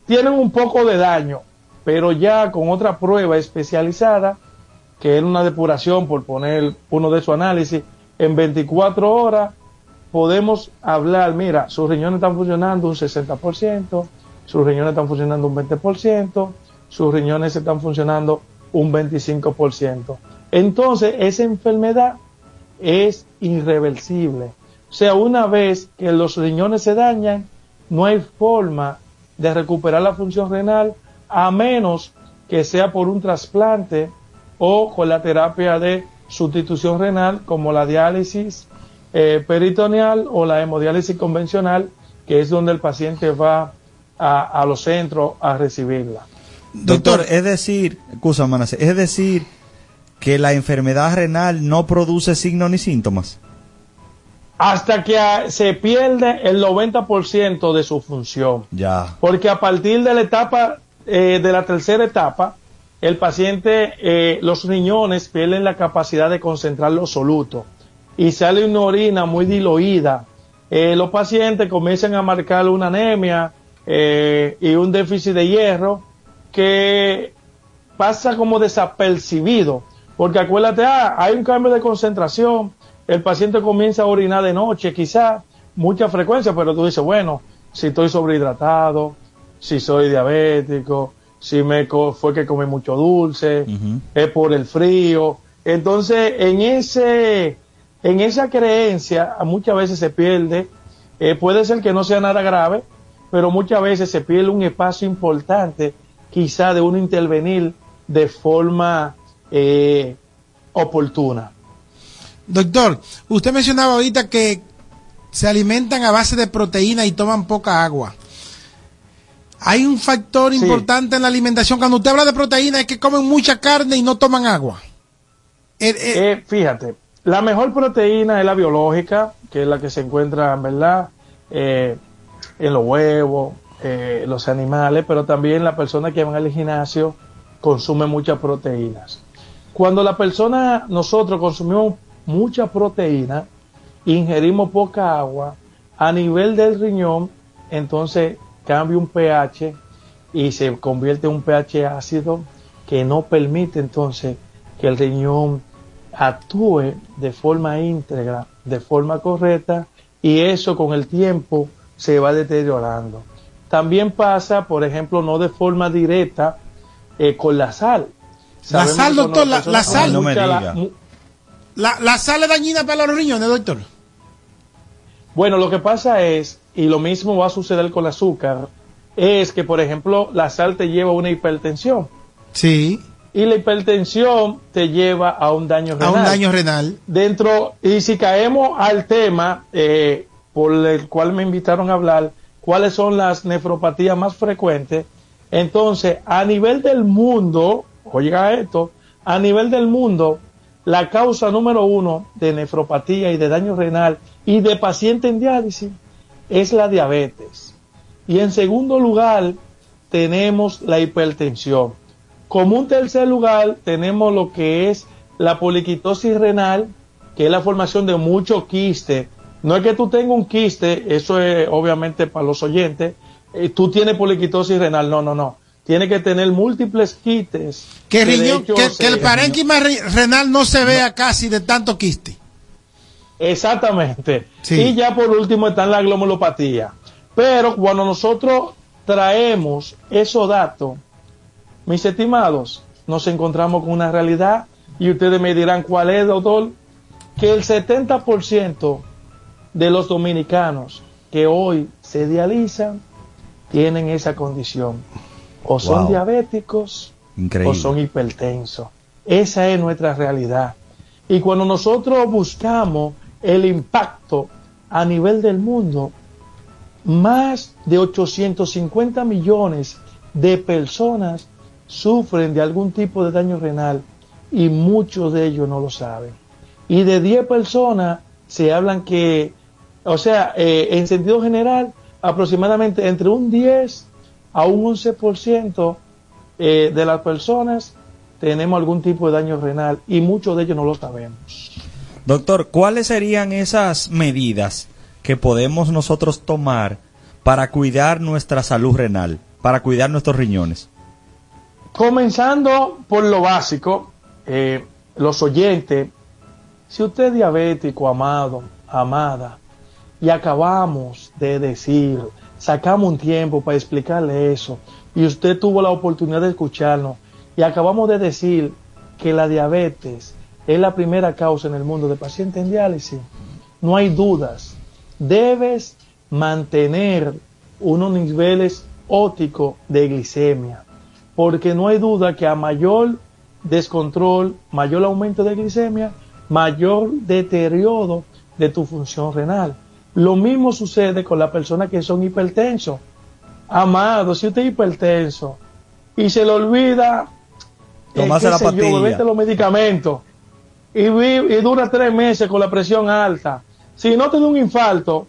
tienen un poco de daño, pero ya con otra prueba especializada, que es una depuración, por poner uno de su análisis, en 24 horas podemos hablar, mira, sus riñones están funcionando un 60%, sus riñones están funcionando un 20%, sus riñones están funcionando un 25%. Entonces, esa enfermedad es irreversible. O sea, una vez que los riñones se dañan, no hay forma de recuperar la función renal a menos que sea por un trasplante o con la terapia de sustitución renal como la diálisis eh, peritoneal o la hemodiálisis convencional, que es donde el paciente va a, a los centros a recibirla. Doctor, es decir, excusa, es decir, que la enfermedad renal no produce signos ni síntomas. Hasta que se pierde el 90% de su función. Ya. Porque a partir de la etapa, eh, de la tercera etapa, el paciente, eh, los riñones pierden la capacidad de concentrar los solutos y sale una orina muy diluida. Eh, los pacientes comienzan a marcar una anemia eh, y un déficit de hierro que pasa como desapercibido. Porque acuérdate, ah, hay un cambio de concentración, el paciente comienza a orinar de noche, quizás mucha frecuencia, pero tú dices, bueno, si estoy sobrehidratado, si soy diabético, si me fue que comí mucho dulce, es por el frío. Entonces, en ese, en esa creencia, muchas veces se pierde, eh, puede ser que no sea nada grave, pero muchas veces se pierde un espacio importante, quizá de uno intervenir de forma eh, oportuna. Doctor, usted mencionaba ahorita que se alimentan a base de proteína y toman poca agua. Hay un factor importante en la alimentación. Cuando usted habla de proteína es que comen mucha carne y no toman agua. Eh, fíjate, la mejor proteína es la biológica, que es la que se encuentra, ¿verdad? En los huevos, eh, los animales, pero también la persona que va al gimnasio consume muchas proteínas. Cuando la persona, nosotros consumimos mucha proteína, ingerimos poca agua, a nivel del riñón, entonces cambia un pH y se convierte en un pH ácido que no permite entonces que el riñón actúe de forma íntegra, de forma correcta, y eso con el tiempo se va deteriorando. También pasa, por ejemplo, no de forma directa eh, con la sal. La sal, doctor, la, sal. mu- La, la sal es dañina para los riñones, doctor. Bueno, lo que pasa es, y lo mismo va a suceder con el azúcar, es que, por ejemplo, la sal te lleva a una hipertensión. Sí. Y la hipertensión te lleva a un daño renal. A un daño renal. Dentro, y si caemos al tema eh, por el cual me invitaron a hablar, cuáles son las nefropatías más frecuentes, entonces, a nivel del mundo, oiga esto, a nivel del mundo, la causa número uno de nefropatía y de daño renal y de paciente en diálisis es la diabetes. Y en segundo lugar, tenemos la hipertensión. Como un tercer lugar, tenemos lo que es la poliquitosis renal, que es la formación de muchos quistes. No es que tú tengas un quiste, eso es obviamente para los oyentes, eh, tú tienes poliquitosis renal, no, no, no. Tiene que tener múltiples quistes. Que, hecho que, que el parénquima re- renal no se vea casi de tanto quiste. Exactamente. Sí. Y ya por último está la glomulopatía. Pero cuando nosotros traemos esos datos, mis estimados, nos encontramos con una realidad y ustedes me dirán cuál es, doctor, que el 70% de los dominicanos que hoy se dializan tienen esa condición. O son Wow. diabéticos Increíble. o son hipertensos. Esa es nuestra realidad. Y cuando nosotros buscamos el impacto a nivel del mundo, más de 850 millones de personas sufren de algún tipo de daño renal y muchos de ellos no lo saben. Y de 10 personas se hablan que, o sea, eh, en sentido general, aproximadamente entre un 10 a un 11% eh, de las personas tenemos algún tipo de daño renal y muchos de ellos no lo sabemos. Doctor, ¿cuáles serían esas medidas que podemos nosotros tomar para cuidar nuestra salud renal, para cuidar nuestros riñones? Comenzando por lo básico, eh, los oyentes, si usted es diabético, amado, amada, y acabamos de decir, sacamos un tiempo para explicarle eso, y usted tuvo la oportunidad de escucharnos, y acabamos de decir que la diabetes es la primera causa en el mundo de pacientes en diálisis, no hay dudas, debes mantener unos niveles ópticos de glicemia. Porque no hay duda que a mayor descontrol, mayor aumento de glicemia, mayor deterioro de tu función renal. Lo mismo sucede con las personas que son hipertensos. Amado, si usted es hipertenso y se le olvida eh, Tomarse la yo, pastilla. beberte los medicamentos y, vi- y dura tres meses con la presión alta, si no te da un infarto,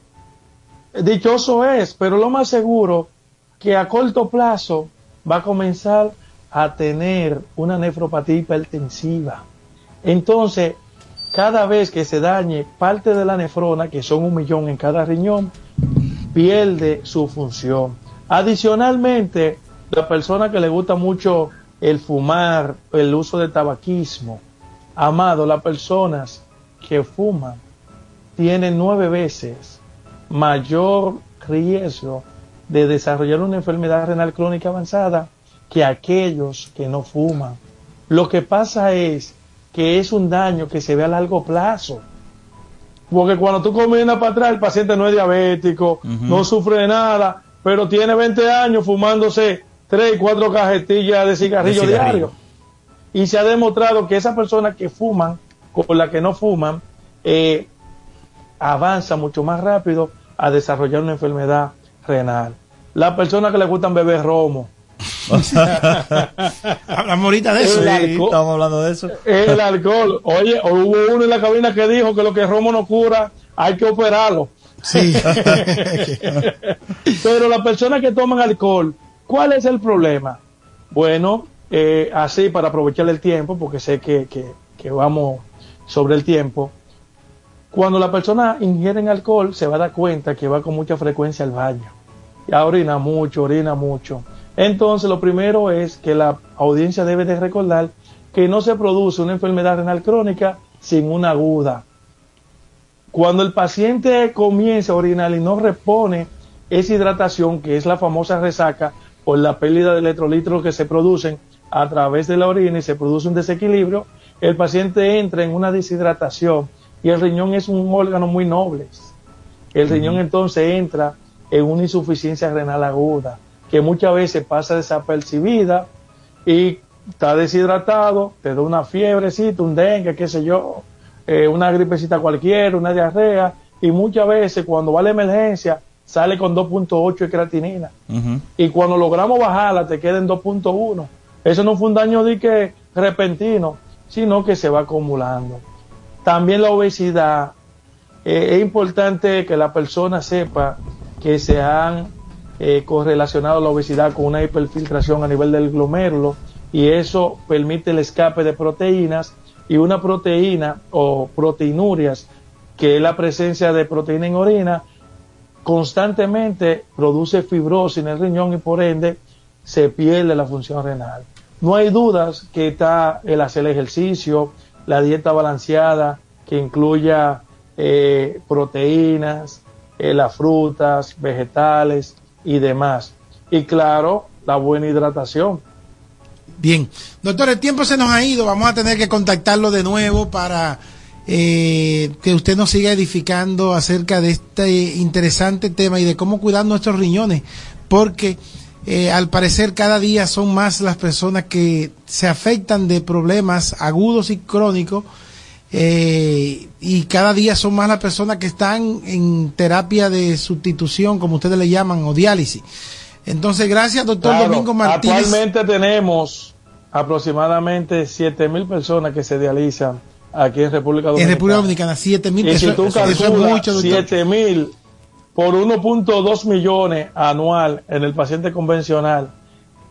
dichoso es, pero lo más seguro que a corto plazo va a comenzar a tener una nefropatía hipertensiva. Entonces, cada vez que se dañe parte de la nefrona, que son un millón en cada riñón, pierde su función. Adicionalmente, la persona que le gusta mucho el fumar, el uso de tabaquismo, amado, las personas que fuman tienen nueve veces mayor riesgo de desarrollar una enfermedad renal crónica avanzada que aquellos que no fuman. Lo que pasa es que es un daño que se ve a largo plazo. Porque cuando tú comienzas para atrás, el paciente no es diabético, no sufre de nada, pero tiene 20 años fumándose 3, 4 cajetillas de cigarrillo, De cigarrillo. diario. Y se ha demostrado que esas personas que fuman con las que no fuman, eh, avanza mucho más rápido a desarrollar una enfermedad renal. Las personas que le gustan beber romo, Hablamos ahorita de eso. El Sí, alcohol. estamos hablando de eso. el alcohol. Oye, hubo uno en la cabina que dijo que lo que romo no cura, hay que operarlo. Sí. Pero las personas que toman alcohol, ¿cuál es el problema? Bueno, eh, así para aprovechar el tiempo, porque sé que, que- que vamos sobre el tiempo. Cuando la persona ingiere alcohol, se va a dar cuenta que va con mucha frecuencia al baño. Ya orina mucho, orina mucho. Entonces, lo primero es que la audiencia debe de recordar que no se produce una enfermedad renal crónica sin una aguda. Cuando el paciente comienza a orinar y no repone esa hidratación, que es la famosa resaca, por la pérdida de electrolitos que se producen a través de la orina y se produce un desequilibrio, el paciente entra en una deshidratación y el riñón es un órgano muy noble. El riñón entonces entra en una insuficiencia renal aguda, que muchas veces pasa desapercibida y está deshidratado, te da una fiebrecita, un dengue, qué sé yo, eh, una gripecita cualquiera, una diarrea, y muchas veces cuando va a la emergencia sale con 2.8 de creatinina. Y cuando logramos bajarla te queda en 2.1. Eso no fue un daño de que repentino, sino que se va acumulando. También la obesidad. Eh, es importante que la persona sepa que se han eh, correlacionado la obesidad con una hiperfiltración a nivel del glomérulo y eso permite el escape de proteínas y una proteína o proteinurias, que es la presencia de proteína en orina, constantemente produce fibrosis en el riñón y por ende se pierde la función renal. No hay dudas que está el hacer ejercicio, la dieta balanceada que incluya eh, proteínas, eh, las frutas, vegetales y demás. Y claro, la buena hidratación. Bien, doctor, el tiempo se nos ha ido, vamos a tener que contactarlo de nuevo para eh, que usted nos siga edificando acerca de este interesante tema y de cómo cuidar nuestros riñones, porque eh, al parecer cada día son más las personas que se afectan de problemas agudos y crónicos eh, y cada día son más las personas que están en terapia de sustitución, como ustedes le llaman, o diálisis. Entonces, gracias, doctor Claro, Domingo Martínez. Actualmente tenemos aproximadamente 7 mil personas que se dializan aquí en República En Dominicana. República Dominicana, 7 mil Y si eso, tú eso es calculas mucho, doctor. 7 mil por 1.2 millones anual en el paciente convencional,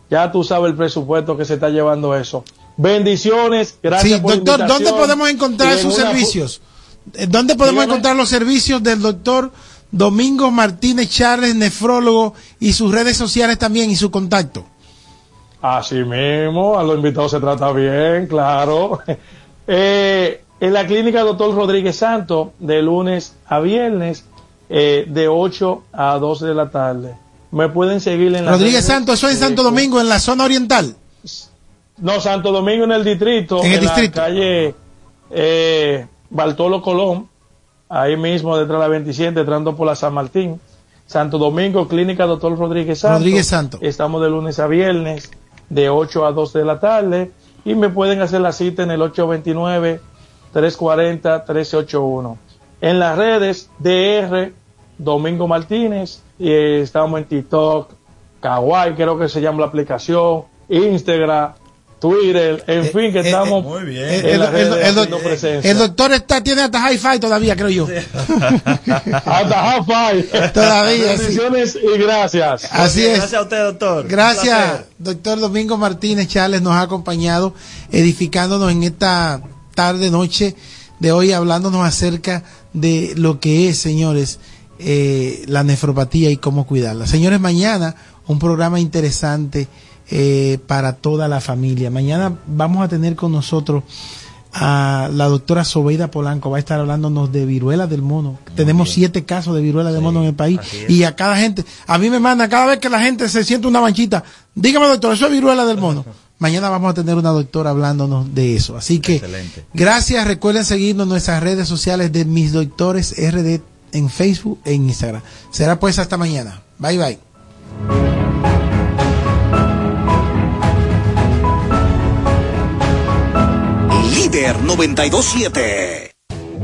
ya tú sabes el presupuesto que se está llevando eso. Bendiciones, gracias Sí, por la doctor, ¿dónde podemos encontrar sus servicios? Eh, ¿Dónde podemos Dígame. encontrar los servicios del doctor Domingo Martínez Charles, nefrólogo, y sus redes sociales también y su contacto? Así mismo, a los invitados se trata bien, claro. Eh, en la clínica Doctor Rodríguez Santo, de lunes a viernes, eh, de 8 a 12 de la tarde. Me pueden seguir en la Rodríguez Santo, eso es en Santo Domingo, en la zona oriental. No, Santo Domingo en el distrito, En el la distrito. calle eh, Bartolo Colón, ahí mismo detrás de la 27, entrando por la San Martín. Santo Domingo, Clínica Doctor Rodríguez Santo. Rodríguez Santo. Estamos de lunes a viernes, de 8 a 12 de la tarde, y me pueden hacer la cita en el 829-340-1381. En las redes, DR Domingo Martínez, y eh, estamos en TikTok, Kawaii, creo que se llama la aplicación, Instagram, Twitter, en fin, que estamos Eh, El, en el- las redes el- el haciendo doc- presencia. el doctor está, tiene hasta hi-fi todavía, creo yo. Hasta five. Todavía, sí. Bendiciones y gracias. Así es. Gracias a usted, doctor. Gracias, doctor Domingo Martínez Charles nos ha acompañado edificándonos en esta tarde, noche de hoy, hablándonos acerca de lo que es, señores, eh, la nefropatía y cómo cuidarla. Señores, mañana un programa interesante eh, para toda la familia. Mañana vamos a tener con nosotros a la doctora Sobeida Polanco, va a estar hablándonos de viruela del mono. Tenemos siete casos de viruela del mono en el país y a cada gente, a mí me manda cada vez que la gente se siente una manchita, dígame doctor, eso es viruela del mono. Mañana vamos a tener una doctora hablándonos de eso. Así que Excelente. gracias, recuerden seguirnos en nuestras redes sociales de Mis Doctores RD en Facebook e en Instagram. Será pues hasta mañana. Bye bye. Líder 927.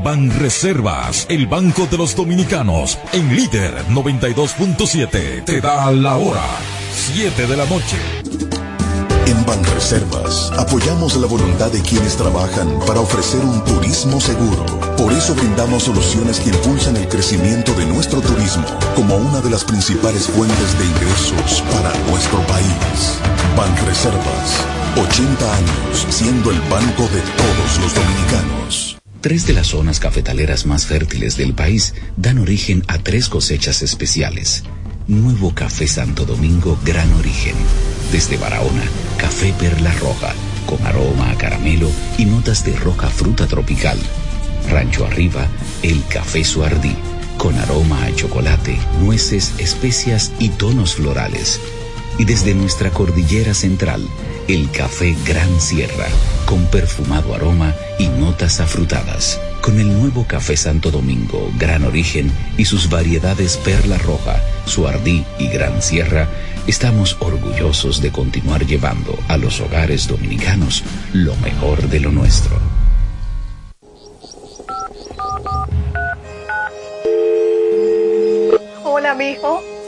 Banreservas, el banco de los dominicanos, en líder 92.7, te da la hora, 7 de la noche. En Banreservas apoyamos la voluntad de quienes trabajan para ofrecer un turismo seguro. Por eso brindamos soluciones que impulsan el crecimiento de nuestro turismo como una de las principales fuentes de ingresos para nuestro país. Banreservas, 80 años siendo el banco de todos los dominicanos. Tres de las zonas cafetaleras más fértiles del país dan origen a tres cosechas especiales. Nuevo Café Santo Domingo Gran Origen. Desde Barahona, Café Perla Roja, con aroma a caramelo y notas de roja fruta tropical. Rancho Arriba, el Café Suardí, con aroma a chocolate, nueces, especias y tonos florales. Y desde nuestra cordillera central, el café Gran Sierra, con perfumado aroma y notas afrutadas. Con el nuevo café Santo Domingo, Gran Origen y sus variedades Perla Roja, Suardí y Gran Sierra, estamos orgullosos de continuar llevando a los hogares dominicanos lo mejor de lo nuestro. Hola, mijo.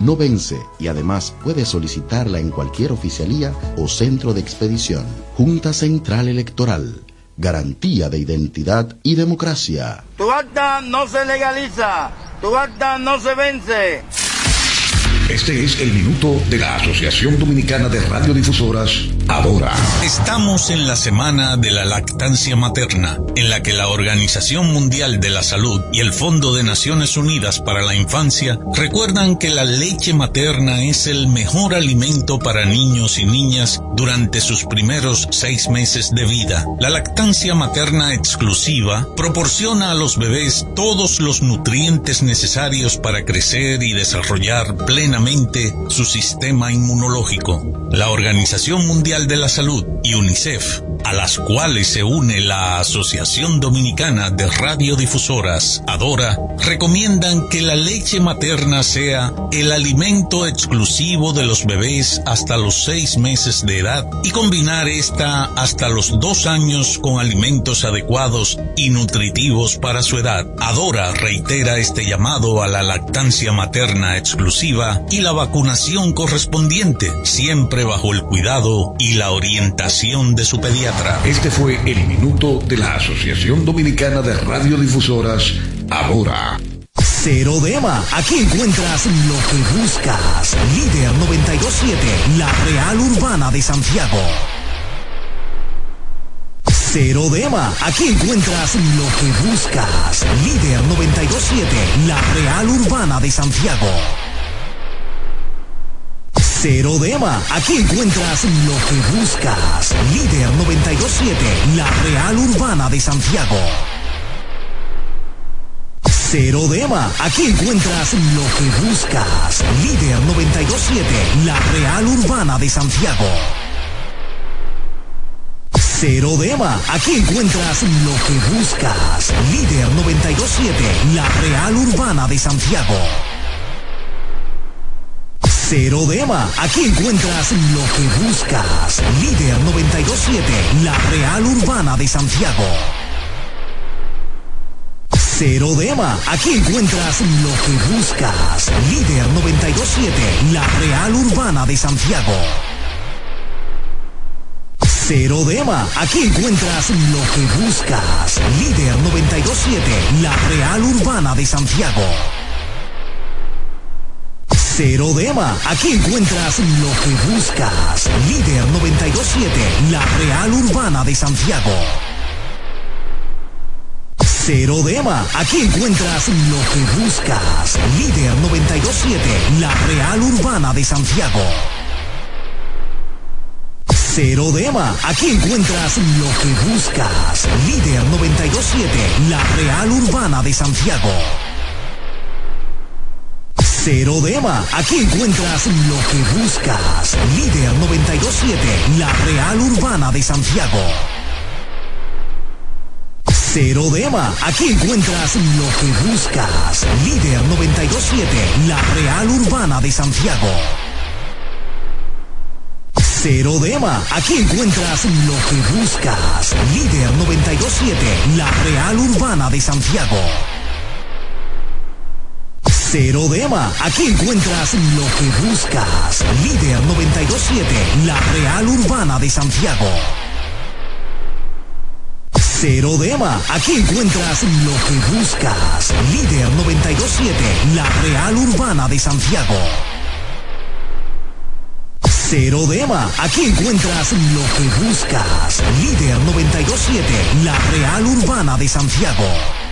no vence y además puedes solicitarla en cualquier oficialía o centro de expedición. Junta Central Electoral. Garantía de identidad y democracia. Tu acta no se legaliza, tu acta no se vence. Este es el minuto de la Asociación Dominicana de Radiodifusoras, Estamos en la semana de la lactancia materna, en la que la Organización Mundial de la Salud y el Fondo de Naciones Unidas para la Infancia recuerdan que la leche materna es el mejor alimento para niños y niñas durante sus primeros seis meses de vida. La lactancia materna exclusiva proporciona a los bebés todos los nutrientes necesarios para crecer y desarrollar plenamente su sistema inmunológico. La Organización Mundial de la Salud y UNICEF, a las cuales se une la Asociación Dominicana de Radiodifusoras, ADORA, recomiendan que la leche materna sea el alimento exclusivo de los bebés hasta los seis meses de edad y combinar esta hasta los dos años con alimentos adecuados y nutritivos para su edad. ADORA reitera este llamado a la lactancia materna exclusiva y la vacunación correspondiente, siempre bajo el cuidado y la orientación de su pediatra. Este fue el minuto de la Asociación Dominicana de Radiodifusoras, Adora. Cero Dema, aquí encuentras lo que buscas. Líder 927, la Real Urbana de Santiago. Cero Dema, aquí encuentras lo que buscas. Líder 927, la Real Urbana de Santiago. Cero Dema, aquí encuentras lo que buscas. Líder 927, la Real Urbana de Santiago. Cero Dema, aquí encuentras lo que buscas. Líder 927, la Real Urbana de Santiago. Cero Dema, aquí encuentras lo que buscas. Líder 927, la Real Urbana de Santiago. Cero Dema, aquí encuentras lo que buscas. Líder 927, la Real Urbana de Santiago. Cero Dema, aquí encuentras lo que buscas. Líder 927, la Real Urbana de Santiago. Cero Dema, aquí encuentras lo que buscas. Líder 927, la Real Urbana de Santiago. Cero Dema, aquí encuentras lo que buscas. Líder 927, la Real Urbana de Santiago. Cero Dema, aquí encuentras lo que buscas. Líder 927, la Real Urbana de Santiago. Cero Dema, aquí encuentras lo que buscas. Líder 927, la Real Urbana de Santiago. Cero Dema, aquí encuentras lo que buscas. Líder 927, la Real Urbana de Santiago. Cero Dema, aquí encuentras lo que buscas. Líder 927, la Real Urbana de Santiago. Cero Dema, aquí encuentras lo que buscas. Líder 927, la Real Urbana de Santiago. Cero Dema, aquí encuentras lo que buscas. Líder 927, la Real Urbana de Santiago. Cero Dema, aquí encuentras lo que buscas. Líder 927, la Real Urbana de Santiago. Cero Dema. Aquí encuentras lo que buscas. Líder 927, la Real Urbana de Santiago.